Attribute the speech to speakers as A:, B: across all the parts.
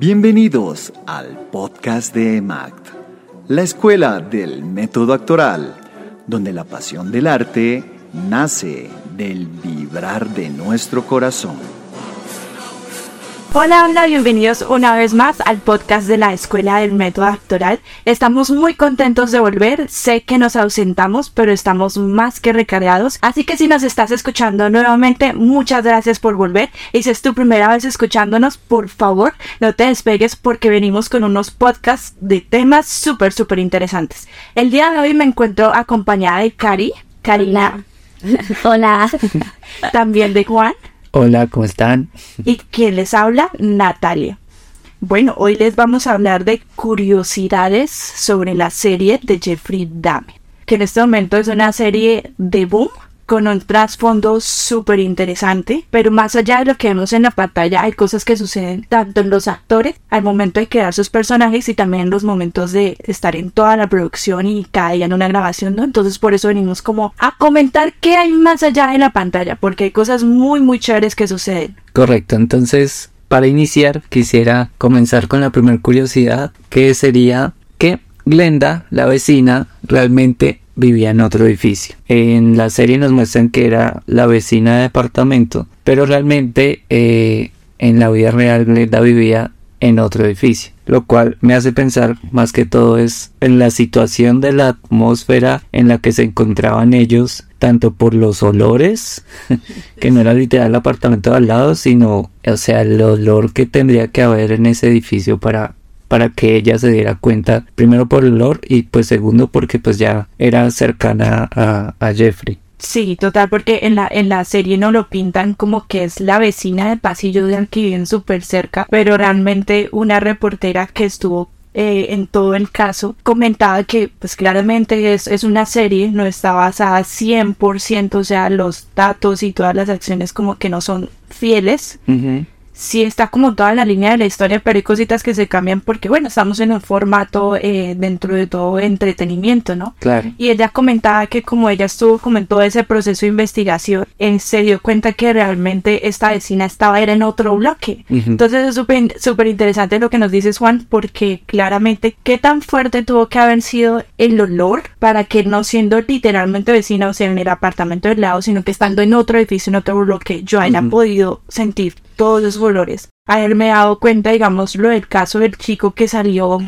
A: Bienvenidos al podcast de EMACT, la escuela del método actoral, donde la pasión del arte nace del vibrar de nuestro corazón.
B: Hola, hola, bienvenidos una vez más al podcast de la Escuela del Método Actoral. Estamos muy contentos de volver. Sé que nos ausentamos, pero estamos más que recargados. Así que si nos estás escuchando nuevamente, muchas gracias por volver. Y si es tu primera vez escuchándonos, por favor, no te despegues porque venimos con unos podcasts de temas súper, súper interesantes. El día de hoy me encuentro acompañada de Cari. Karina.
C: Hola.
B: También de Juan.
D: Hola, ¿cómo están?
B: ¿Y quién les habla? Natalia. Bueno, hoy les vamos a hablar de curiosidades sobre la serie de Jeffrey Dahmer, que en este momento es una serie de boom con un trasfondo súper interesante, pero más allá de lo que vemos en la pantalla hay cosas que suceden tanto en los actores al momento de crear sus personajes y también en los momentos de estar en toda la producción y cada día en una grabación, ¿no? Entonces por eso venimos como a comentar qué hay más allá de la pantalla, porque hay cosas muy muy chéveres que suceden.
D: Correcto, entonces para iniciar quisiera comenzar con la primera curiosidad, que sería que Glenda, la vecina, realmente vivía en otro edificio. En la serie nos muestran que era la vecina de departamento, pero realmente eh, en la vida real Glenda vivía en otro edificio, lo cual me hace pensar más que todo es en la situación de la atmósfera en la que se encontraban ellos, tanto por los olores, que no era literal el apartamento de al lado, sino, o sea, el olor que tendría que haber en ese edificio para para que ella se diera cuenta, primero por el olor y pues segundo porque pues ya era cercana a, Jeffrey.
B: Sí, total, porque en la, en la serie no lo pintan como que es la vecina del pasillo de que viven súper cerca, pero realmente una reportera que estuvo eh, en todo el caso comentaba que pues claramente es, es una serie, no está basada 100%, o sea, los datos y todas las acciones como que no son fieles sí está como toda la línea de la historia, pero hay cositas que se cambian porque, bueno, estamos en un formato eh, dentro de todo entretenimiento, ¿no?
D: Claro.
B: Y ella comentaba que como ella estuvo como en todo ese proceso de investigación, eh, se dio cuenta que realmente esta vecina estaba era en otro bloque. Entonces es súper interesante lo que nos dices, Juan, porque claramente qué tan fuerte tuvo que haber sido el olor para que no siendo literalmente vecina, o sea, en el apartamento del lado, sino que estando en otro edificio, en otro bloque, yo haya podido sentir todos los olores. Haberme dado cuenta, digamos, lo del caso del chico que salió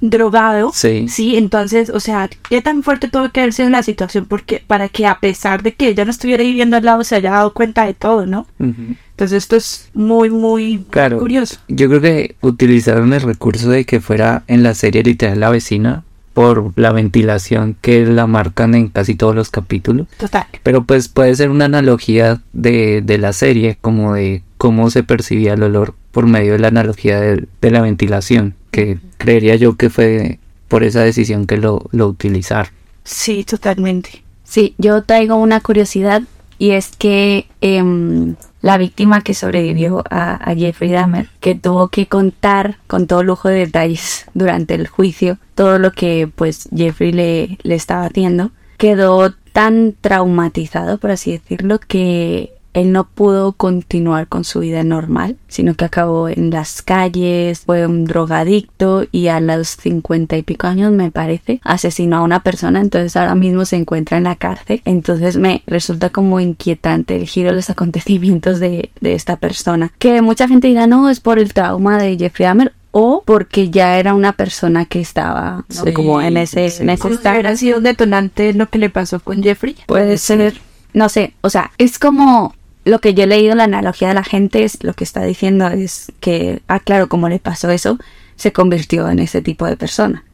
B: drogado.
D: Sí.
B: Sí, entonces, o sea, qué tan fuerte tuvo que haber sido la situación porque para que a pesar de que ella no estuviera viviendo al lado se haya dado cuenta de todo, ¿no? Entonces esto es muy, muy
D: claro,
B: curioso.
D: Yo creo que utilizaron el recurso de que fuera en la serie literal la vecina por la ventilación que la marcan en casi todos los capítulos.
B: Total.
D: Pero pues puede ser una analogía de, de la serie, como de cómo se percibía el olor por medio de la analogía de, la ventilación, que creería yo que fue por esa decisión que lo, lo utilizaron.
B: Sí, totalmente.
C: Sí, yo traigo una curiosidad y es que em, la víctima que sobrevivió a, Jeffrey Dahmer, que tuvo que contar con todo lujo de detalles durante el juicio todo lo que pues Jeffrey le, le estaba haciendo, quedó tan traumatizado, por así decirlo, que él no pudo continuar con su vida normal, sino que acabó en las calles, fue un drogadicto y a los cincuenta y pico años me parece asesinó a una persona, entonces ahora mismo se encuentra en la cárcel. Entonces me resulta como inquietante el giro de los acontecimientos de, esta persona. Que mucha gente dirá, no, es por el trauma de Jeffrey Dahmer o porque ya era una persona que estaba como en ese, en ese
B: estado. sido un detonante lo que le pasó con Jeffrey?
C: Puede ser. No sé, o sea, es como lo que yo he leído, la analogía de la gente es lo que está diciendo es que, ah, claro, como le pasó eso, se convirtió en ese tipo de persona.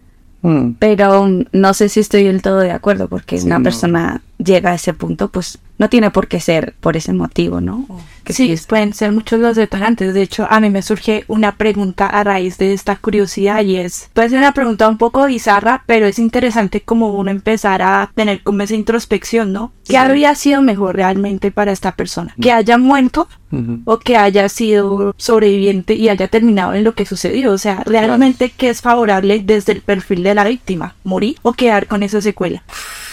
C: Mm. Pero no sé si estoy del todo de acuerdo, porque una persona llega a ese punto, pues no tiene por qué ser por ese motivo, ¿no?
B: Que sí, pueden ser muchos los detonantes. De hecho, a mí me surge una pregunta a raíz de esta curiosidad y es, puede ser una pregunta un poco bizarra, pero es interesante como uno empezar a tener como esa introspección, ¿no? ¿Qué habría sido mejor realmente para esta persona? ¿Que haya muerto o que haya sido sobreviviente y haya terminado en lo que sucedió? O sea, realmente, ¿qué es favorable desde el perfil de la víctima? ¿Morir o quedar con esa secuela?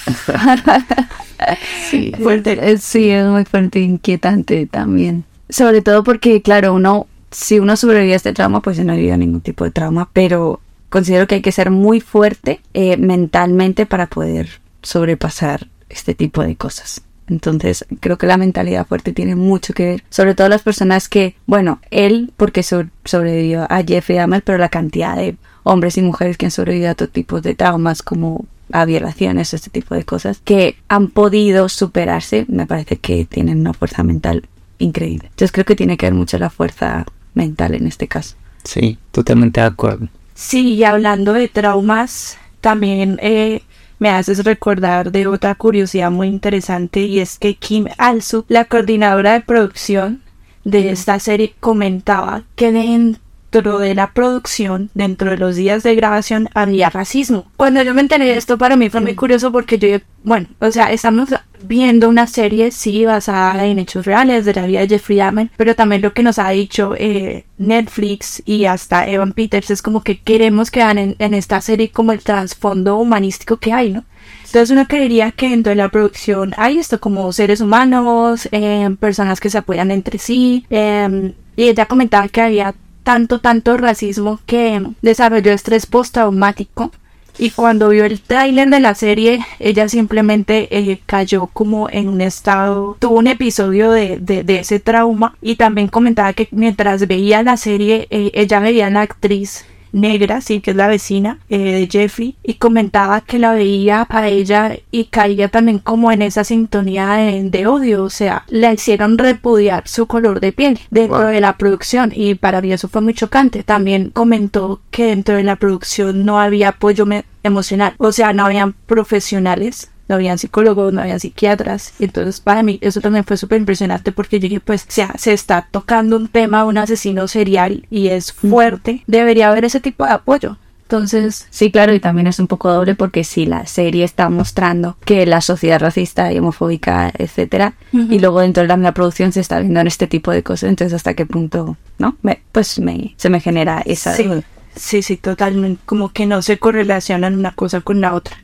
C: sí, fuerte. Sí, es muy fuerte e inquietante también. Sobre todo porque, claro, uno si uno sobrevive a este trauma, pues no vivido ningún tipo de trauma, pero considero que hay que ser muy fuerte eh, mentalmente para poder sobrepasar este tipo de cosas. Entonces, creo que la mentalidad fuerte tiene mucho que ver. Sobre todo las personas que, bueno, él porque sobrevivió a Jeffrey Dahmer, pero la cantidad de hombres y mujeres que han sobrevivido a todo tipo de traumas como a violaciones, este tipo de cosas, que han podido superarse, me parece que tienen una fuerza mental increíble. Entonces creo que tiene que ver mucho la fuerza mental en este caso.
D: Sí, totalmente de acuerdo.
B: Sí, y hablando de traumas, también eh, me haces recordar de otra curiosidad muy interesante y es que Kim Alsu, la coordinadora de producción de esta serie, comentaba que dentro dentro de la producción, dentro de los días de grabación, había racismo. Cuando yo me enteré de esto, para mí fue muy curioso porque yo, bueno, o sea, estamos viendo una serie, sí, basada en hechos reales de la vida de Jeffrey Dahmer, pero también lo que nos ha dicho eh, Netflix y hasta Evan Peters es como que queremos que vean en, esta serie como el trasfondo humanístico que hay, ¿no? Entonces uno creería que dentro de la producción hay esto como seres humanos, eh, personas que se apoyan entre sí, eh, y ella comentaba que había tanto, tanto racismo que desarrolló estrés postraumático. Y cuando vio el tráiler de la serie, ella simplemente eh, cayó como en un estado, tuvo un episodio de, de, ese trauma y también comentaba que mientras veía la serie, eh, ella veía a la actriz negra, sí, que es la vecina eh, de Jeffrey, y comentaba que la veía a ella y caía también como en esa sintonía de, odio, o sea, la hicieron repudiar su color de piel dentro de la producción y para mí eso fue muy chocante. También comentó que dentro de la producción no había apoyo emocional, o sea, no habían profesionales no habían psicólogos, no habían psiquiatras. Entonces para mí eso también fue súper impresionante porque yo dije, pues o sea, se está tocando un tema, un asesino serial y es fuerte, debería haber ese tipo de apoyo. Entonces,
C: sí, claro, y también es un poco doble porque si la serie está mostrando que la sociedad racista y homofóbica, etcétera, y luego dentro de la, producción se está viendo en este tipo de cosas, entonces hasta qué punto, ¿no? Me, pues me, se me genera esa
B: Sí, sí, totalmente. Como que no se correlacionan una cosa con la otra.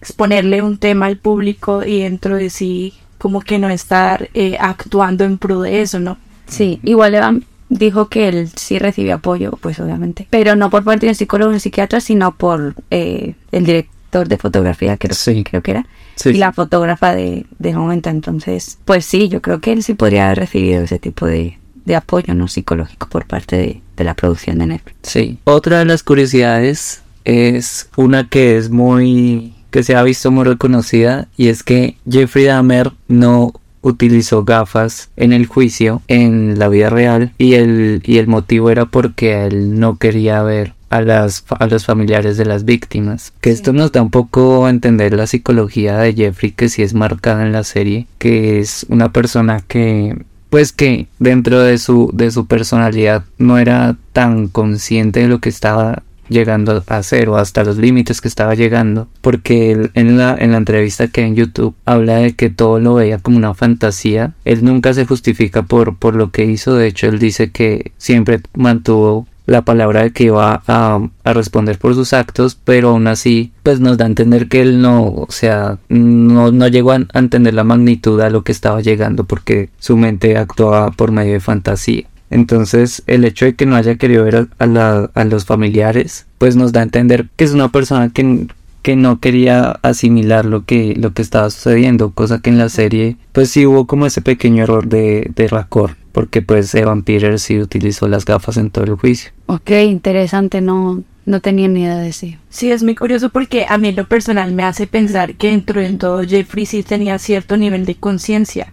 B: Exponerle un tema al público y dentro de sí, como que no estar eh, actuando en pro de eso, ¿no?
C: Sí, igual Evan dijo que él sí recibe apoyo, pues obviamente. Pero no por parte de un psicólogo o un psiquiatra, sino por eh, el director de fotografía, creo, sí. creo que era. y la fotógrafa de, de momento. Entonces, pues sí, yo creo que él sí podría haber recibido ese tipo de, de apoyo no psicológico por parte de, la producción de Netflix.
D: Sí. Otra de las curiosidades es una que es muy que se ha visto muy reconocida y es que Jeffrey Dahmer no utilizó gafas en el juicio en la vida real y el, y el motivo era porque él no quería ver a, las, a los familiares de las víctimas. Que esto nos da un poco a entender la psicología de Jeffrey que sí es marcada en la serie, que es una persona que pues que dentro de su, de su personalidad no era tan consciente de lo que estaba llegando a hacer o hasta los límites que estaba llegando porque en la, en la entrevista que en YouTube habla de que todo lo veía como una fantasía. Él nunca se justifica por, por lo que hizo de hecho él dice que siempre mantuvo la palabra de que iba a, responder por sus actos, pero aún así, pues nos da a entender que él no, o sea, no, no llegó a, entender la magnitud a lo que estaba llegando porque su mente actuaba por medio de fantasía. Entonces, el hecho de que no haya querido ver a, a los familiares, pues nos da a entender que es una persona que, que no quería asimilar lo que, lo que estaba sucediendo, cosa que en la serie pues sí hubo como ese pequeño error de, de racor, porque pues Evan Peters sí utilizó las gafas en todo el juicio.
C: Ok, interesante, no, no tenía ni idea de eso.
B: Sí, es muy curioso porque a mí en lo personal me hace pensar que dentro de todo Jeffrey sí tenía cierto nivel de conciencia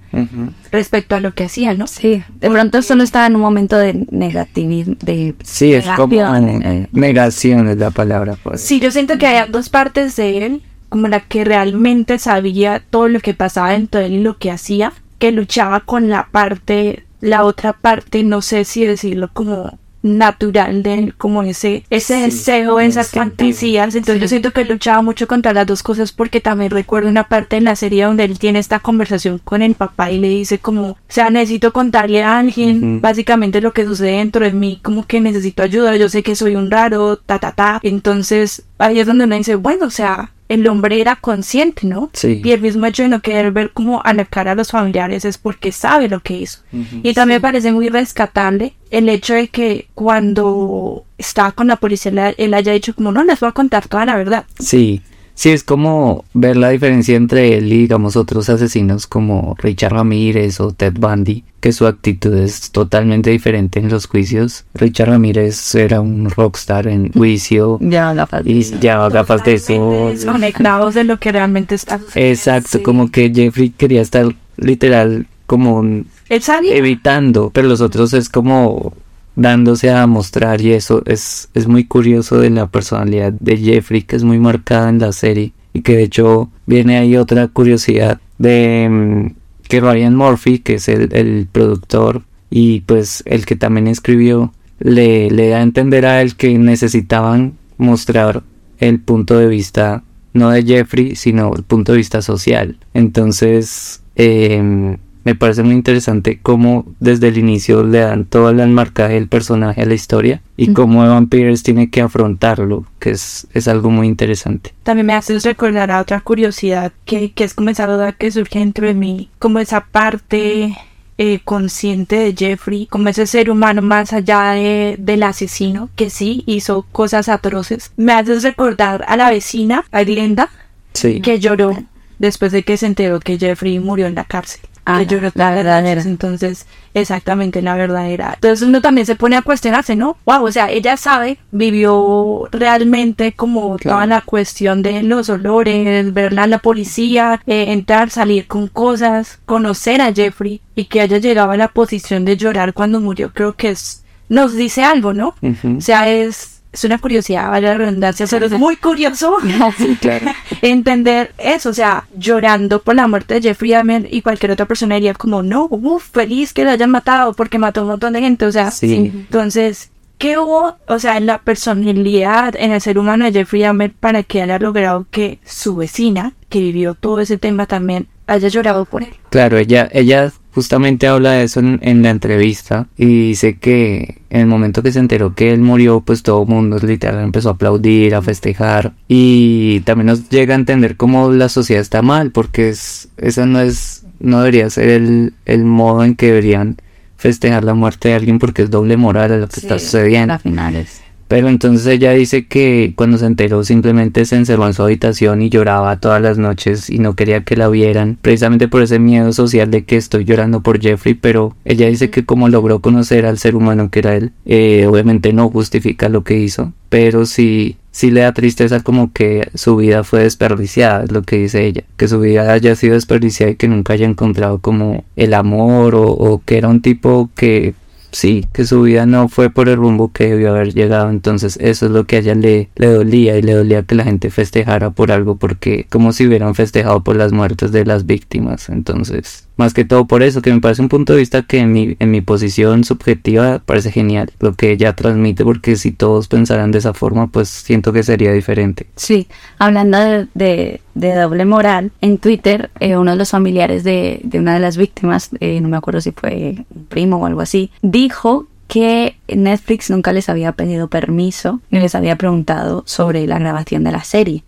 B: respecto a lo que hacía, ¿no?
C: Sí, de pronto solo estaba en un momento de negativismo, de
D: Sí, es como eh, negación es la palabra.
B: Pues. Sí, yo siento que hay dos partes de él, como la que realmente sabía todo lo que pasaba dentro de él y lo que hacía, que luchaba con la parte, la otra parte, no sé si decirlo como natural de él, como ese, ese deseo, esas fantasías. Entonces yo siento que luchaba mucho contra las dos cosas porque también recuerdo una parte en la serie donde él tiene esta conversación con el papá y le dice como, o sea, necesito contarle a alguien básicamente lo que sucede dentro de mí, como que necesito ayuda, yo sé que soy un raro, ta, ta, ta. Entonces ahí es donde uno dice, bueno, o sea, el hombre era consciente, ¿no?
D: Sí.
B: Y el mismo hecho de no querer ver como a la cara a los familiares es porque sabe lo que hizo. Y también me parece muy rescatable el hecho de que cuando estaba con la policía él- él haya dicho como no les voy a contar toda la verdad.
D: Sí, sí, es como ver la diferencia entre él y, digamos, otros asesinos como Richard Ramírez o Ted Bundy, que su actitud es totalmente diferente en los juicios. Richard Ramírez era un rockstar en juicio
C: Ya, gafas.
D: y llevaba gafas de sol.
B: Desconectados de lo que realmente está.
D: Exacto,
B: Sí.
D: como que Jeffrey quería estar literal como un- evitando, pero los otros es como dándose a mostrar y eso es, es muy curioso de la personalidad de Jeffrey que es muy marcada en la serie y que de hecho viene ahí otra curiosidad de mm, que Ryan Murphy que es el, el productor y pues el que también escribió le, le da a entender a él que necesitaban mostrar el punto de vista no de Jeffrey sino el punto de vista social. Entonces em, me parece muy interesante cómo desde el inicio le dan todo el marcaje del personaje a la historia y cómo Evan Peters tiene que afrontarlo, que es, es algo muy interesante.
B: También me haces recordar a otra curiosidad que, que es como esa duda que surge dentro de mí, como esa parte eh, consciente de Jeffrey, como ese ser humano más allá de- del asesino que sí hizo cosas atroces. Me haces recordar a la vecina, a Glenda,
D: Sí,
B: que lloró después de que se enteró que Jeffrey murió en la cárcel.
C: Ah,
B: que lloró
C: la verdadera.
B: Entonces, exactamente la verdadera. Entonces uno también se pone a cuestionarse, ¿no? Wow, o sea, ella sabe, vivió realmente como
D: Claro.
B: toda la cuestión de los olores, verla a la policía, eh, entrar, salir con cosas, conocer a Jeffrey y que haya llegado a la posición de llorar cuando murió, creo que es, nos dice algo, ¿no? O sea, es, es una curiosidad, vale la redundancia, pero es muy curioso
D: sí, claro.
B: entender eso, o sea, llorando por la muerte de Jeffrey Dahmer y cualquier otra persona diría como, no, uff, feliz que lo hayan matado porque mató a un montón de gente, o sea,
D: Sí.
B: entonces, ¿qué hubo, o sea, en la personalidad, en el ser humano de Jeffrey Dahmer para que haya logrado que su vecina, que vivió todo ese tema también, haya llorado por él?
D: Claro, ella, ella justamente habla de eso en, en la entrevista y dice que en el momento que se enteró que él murió, pues todo el mundo literal empezó a aplaudir, a festejar y también nos llega a entender cómo la sociedad está mal porque es, esa no es, no debería ser el, el modo en que deberían festejar la muerte de alguien porque es doble moral a lo que está sucediendo.
C: A finales.
D: Pero entonces ella dice que cuando se enteró simplemente se encerró en su habitación y lloraba todas las noches y no quería que la vieran, precisamente por ese miedo social de que estoy llorando por Jeffrey, pero ella dice que como logró conocer al ser humano que era él, eh, obviamente no justifica lo que hizo, pero sí, sí le da tristeza como que su vida fue desperdiciada, es lo que dice ella, que su vida haya sido desperdiciada y que nunca haya encontrado como el amor o, o que era un tipo que sí, que su vida no fue por el rumbo que debió haber llegado. Entonces eso es lo que a ella le, le dolía y le dolía que la gente festejara por algo porque como si hubieran festejado por las muertes de las víctimas. Entonces, más que todo por eso, que me parece un punto de vista que en mi, en mi posición subjetiva parece genial lo que ella transmite porque si todos pensaran de esa forma pues siento que sería diferente.
C: Sí, hablando de, de- de doble moral, en Twitter eh, uno de los familiares de, de una de las víctimas, eh, no me acuerdo si fue un primo o algo así, dijo que Netflix nunca les había pedido permiso ni les había preguntado sobre la grabación de la serie.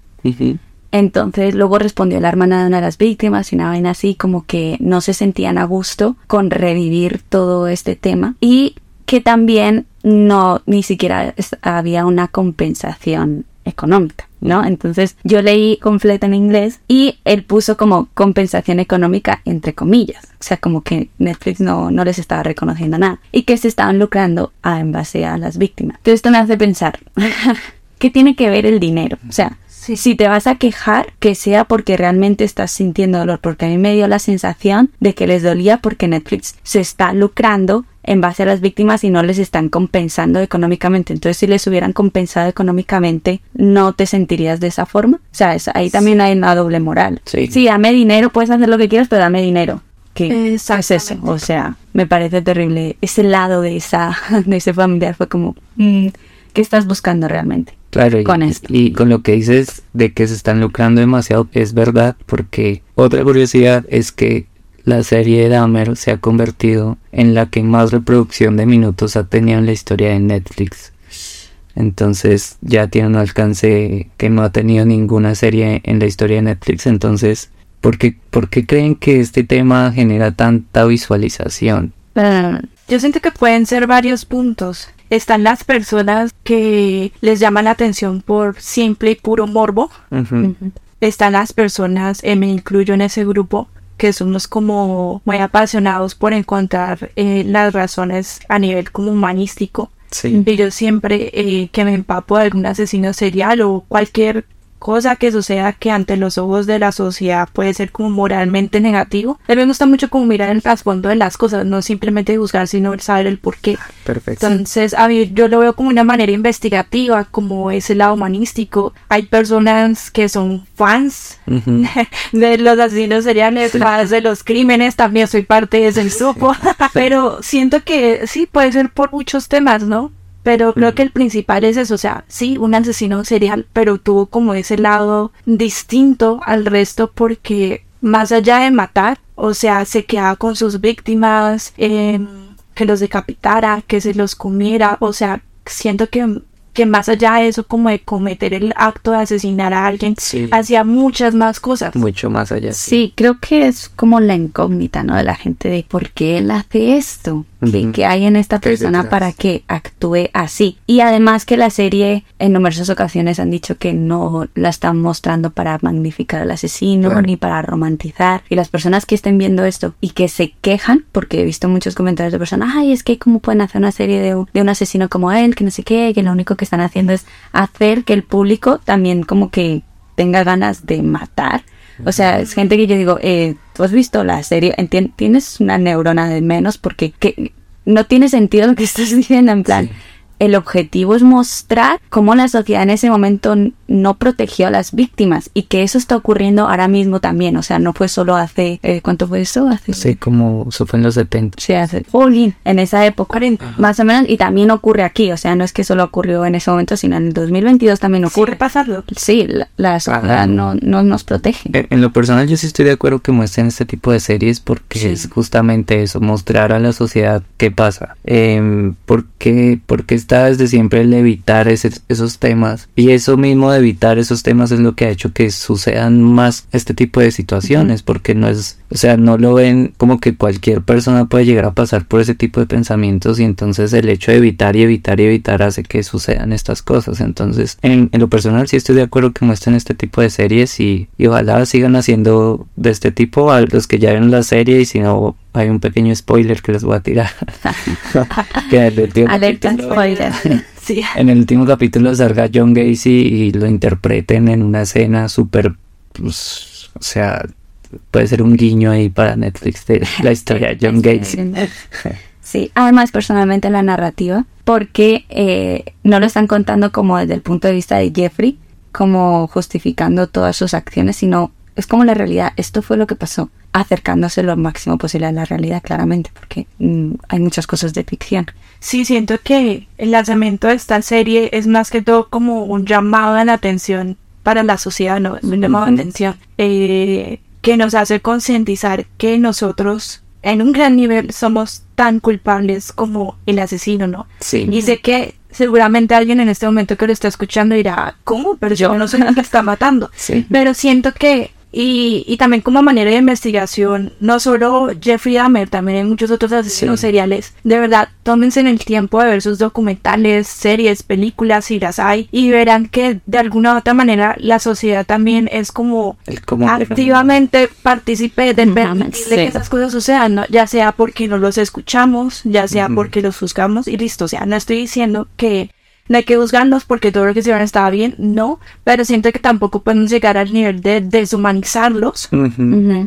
C: Entonces luego respondió la hermana de una de las víctimas y una vaina así como que no se sentían a gusto con revivir todo este tema y que también no ni siquiera había una compensación económica, ¿no? Entonces yo leí completo en inglés y él puso como compensación económica entre comillas, o sea, como que Netflix no, no les estaba reconociendo nada y que se estaban lucrando a, en base a las víctimas. Entonces esto me hace pensar, ¿qué tiene que ver el dinero? O sea, si te vas a quejar, que sea porque realmente estás sintiendo dolor, porque a mí me dio la sensación de que les dolía porque Netflix se está lucrando en base a las víctimas y no les están compensando económicamente. Entonces, si les hubieran compensado económicamente, ¿no te sentirías de esa forma? O sea, es- ahí también hay una doble moral.
D: Sí.
C: dame dinero, puedes hacer lo que quieras, pero dame dinero. ¿Qué es eso? O sea, me parece terrible. Ese lado de esa de ese familiar fue como, mm, ¿qué estás buscando realmente?
D: Claro, y,
C: con esto.
D: y con lo que dices de que se están lucrando demasiado, es verdad, porque otra curiosidad es que la serie de Dahmer se ha convertido en la que más reproducción de minutos ha tenido en la historia de Netflix. Entonces ya tiene un alcance que no ha tenido ninguna serie en la historia de Netflix. Entonces, ¿por qué, por qué creen que este tema genera tanta visualización?
B: Yo siento que pueden ser varios puntos. Están las personas que les llaman la atención por simple y puro morbo. Están las personas, eh, me incluyo en ese grupo, que somos como muy apasionados por encontrar eh, las razones a nivel como humanístico.
D: Sí.
B: Y yo siempre eh, que me empapo de algún asesino serial o cualquier cosa que suceda que ante los ojos de la sociedad puede ser como moralmente negativo. A mí me gusta mucho como mirar el trasfondo de las cosas, no simplemente juzgar, sino saber el por qué.
D: Perfecto.
B: Entonces, a mí yo lo veo como una manera investigativa, como ese lado humanístico. Hay personas que son fans de los asesinos seriales, fans de los crímenes, también soy parte de ese grupo. Pero siento que sí, puede ser por muchos temas, ¿no? Pero creo que el principal es eso, o sea, sí, un asesino serial, pero tuvo como ese lado distinto al resto porque más allá de matar, o sea, se quedaba con sus víctimas, em, que los decapitara, que se los comiera, o sea, siento que, que más allá de eso, como de cometer el acto de asesinar a alguien,
D: Sí.
B: hacía muchas más cosas.
D: Mucho más allá.
C: Sí, creo que es como la incógnita, ¿no? De la gente de por qué él hace esto. ¿Qué,
D: Ujú.
C: qué hay en esta
D: ¿Qué hay
C: persona para que actúe así? Y además que la serie en numerosas ocasiones han dicho que no la están mostrando para magnificar al asesino
D: Claro.
C: ni para romantizar. Y las personas que estén viendo esto y que se quejan, porque he visto muchos comentarios de personas, ay, es que cómo pueden hacer una serie de, un- de un asesino como él, que no sé qué, que lo único que están haciendo es hacer que el público también como que tenga ganas de matar. O sea, es gente que yo digo, eh, tú has visto la serie, Entien- tienes una neurona de menos porque que no tiene sentido lo que estás diciendo, en plan.
D: Sí.
C: El objetivo es mostrar cómo la sociedad en ese momento no protegió a las víctimas y que eso está ocurriendo ahora mismo también. O sea, no fue solo hace. eh, ¿Cuánto fue eso? Hace.
D: Sí, como eso fue en los 70.
C: Sí, hace. Jolín, en esa época.
B: 40.
C: Más o menos. Y también ocurre aquí. O sea, no es que solo ocurrió en ese momento, sino en el 2022 también
B: Ocurre
C: ocurre.
B: pasarlo.
C: Sí, la, la sociedad no, no nos protege.
D: En, en lo personal yo sí estoy de acuerdo que muestren este tipo de series porque
B: Sí.
D: es justamente eso, mostrar a la sociedad qué pasa. Eh, porque, porque está desde siempre el evitar ese- esos temas y eso mismo de evitar esos temas es lo que ha hecho que sucedan más este tipo de situaciones porque no es, o sea, no lo ven como que cualquier persona puede llegar a pasar por ese tipo de pensamientos y entonces el hecho de evitar y evitar y evitar hace que sucedan estas cosas. Entonces, en, en lo personal sí estoy de acuerdo que muestren este tipo de series y, y ojalá sigan haciendo de este tipo a los que ya vieron la serie y si no hay un pequeño spoiler que les voy a tirar. que
C: Alerta spoiler.
B: Sí.
D: en el último capítulo salga John Gacy y lo interpreten en una escena súper, pues, o sea, puede ser un guiño ahí para Netflix de la historia de John Gacy.
C: Sí, además personalmente la narrativa, porque eh, no lo están contando como desde el punto de vista de Jeffrey, como justificando todas sus acciones, sino es como la realidad, esto fue lo que pasó, acercándose lo máximo posible a la realidad, claramente, porque mm, hay muchas cosas de ficción.
B: Sí, siento que el lanzamiento de esta serie es más que todo como un llamado a la atención para la sociedad, ¿no? Es un llamado de
C: Ujú.
B: atención eh, que nos hace concientizar que nosotros en un gran nivel somos tan culpables como el asesino, ¿no?
D: Sí.
B: Y sé que seguramente alguien en este momento que lo está escuchando dirá, ¿cómo? Pero yo no soy el que está matando.
D: Sí.
B: Pero siento que, y, y también como manera de investigación, no solo Jeffrey Dahmer, también hay muchos otros asesinos
D: Sí.
B: seriales. De verdad, tómense en el tiempo de ver sus documentales, series, películas, si las hay, y verán que de alguna u otra manera la sociedad también es como
D: El cómo-
B: activamente partícipe de
C: Ujú,
B: permitirle
C: sí.
B: que esas cosas sucedan, ¿no? ya sea porque no los escuchamos, ya sea porque los juzgamos y listo. O sea, no estoy diciendo que no hay que juzgarlos porque todo lo que hicieron estaba bien, no, pero siento que tampoco podemos llegar al nivel de deshumanizarlos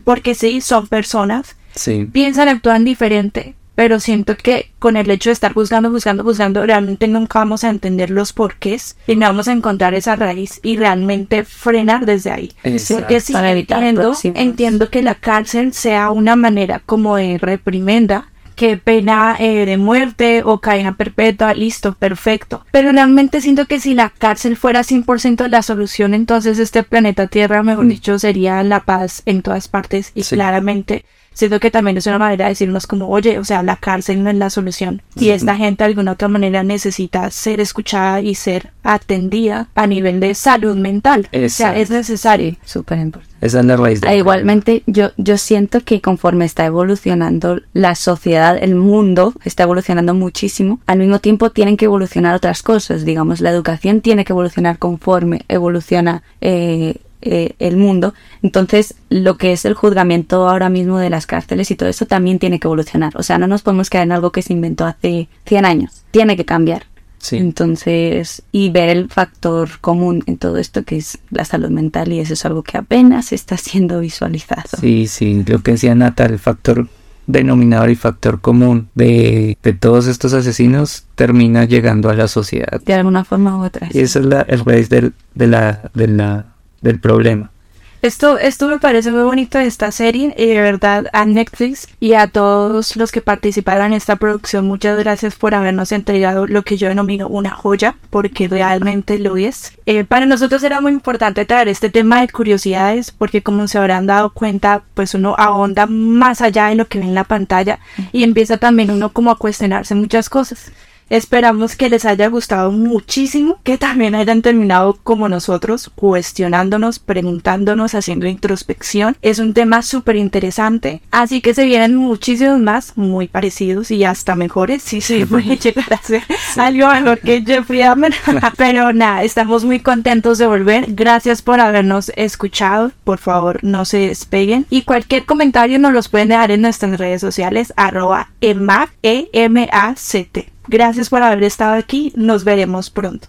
B: porque sí, son personas,
D: Sí.
B: piensan, actúan diferente. Pero siento que con el hecho de estar juzgando, juzgando, juzgando, realmente nunca vamos a entender los porqués y no vamos a encontrar esa raíz y realmente frenar desde ahí.
D: Exacto.
B: Porque sí,
C: Para evitar
B: entiendo que la cárcel sea una manera como de reprimenda, que pena eh, de muerte o cadena perpetua, listo, perfecto. Pero realmente siento que si la cárcel fuera 100% la solución, entonces este planeta Tierra, mejor dicho, sería la paz en todas partes y
D: Sí.
B: claramente siento que también es una manera de decirnos como, oye, o sea, la cárcel no es la solución. Y esta gente de alguna otra manera necesita ser escuchada y ser atendida a nivel de salud mental. O sea, es necesario.
C: Súper importante.
D: Esa es la raíz.
C: E igualmente, yo, yo siento que conforme está evolucionando la sociedad, el mundo está evolucionando muchísimo, al mismo tiempo tienen que evolucionar otras cosas. Digamos, la educación tiene que evolucionar conforme evoluciona eh, eh, el mundo. Entonces, lo que es el juzgamiento ahora mismo de las cárceles y todo eso también tiene que evolucionar. O sea, no nos podemos quedar en algo que se inventó hace 100 años. Tiene que cambiar. Entonces, y ver el factor común en todo esto que es la salud mental y eso es algo que apenas está siendo visualizado.
D: Sí, sí, lo que decía Natal, el factor denominador y factor común de, de, todos estos asesinos termina llegando a la sociedad.
C: De alguna forma u otra.
D: Y esa es la, el raíz del, de la, de la, del problema.
B: Esto, esto me parece muy bonito de esta serie y de verdad a Netflix y a todos los que participaron en esta producción, muchas gracias por habernos entregado lo que yo denomino una joya, porque realmente lo es. Eh, para nosotros era muy importante traer este tema de curiosidades, porque como se habrán dado cuenta, pues uno ahonda más allá de lo que ve en la pantalla y empieza también uno como a cuestionarse muchas cosas. Esperamos que les haya gustado muchísimo, que también hayan terminado como nosotros, cuestionándonos, preguntándonos, haciendo introspección. Es un tema súper interesante, así que se vienen muchísimos más, muy parecidos y hasta mejores, si se puede llegar a hacer algo mejor que Jeffrey Dahmer. Pero nada, estamos muy contentos de volver. Gracias por habernos escuchado. Por favor, no se despeguen. Y cualquier comentario nos los pueden dejar en nuestras redes sociales, arroba EMAC, E-M-A-C-T. Gracias por haber estado aquí. Nos veremos pronto.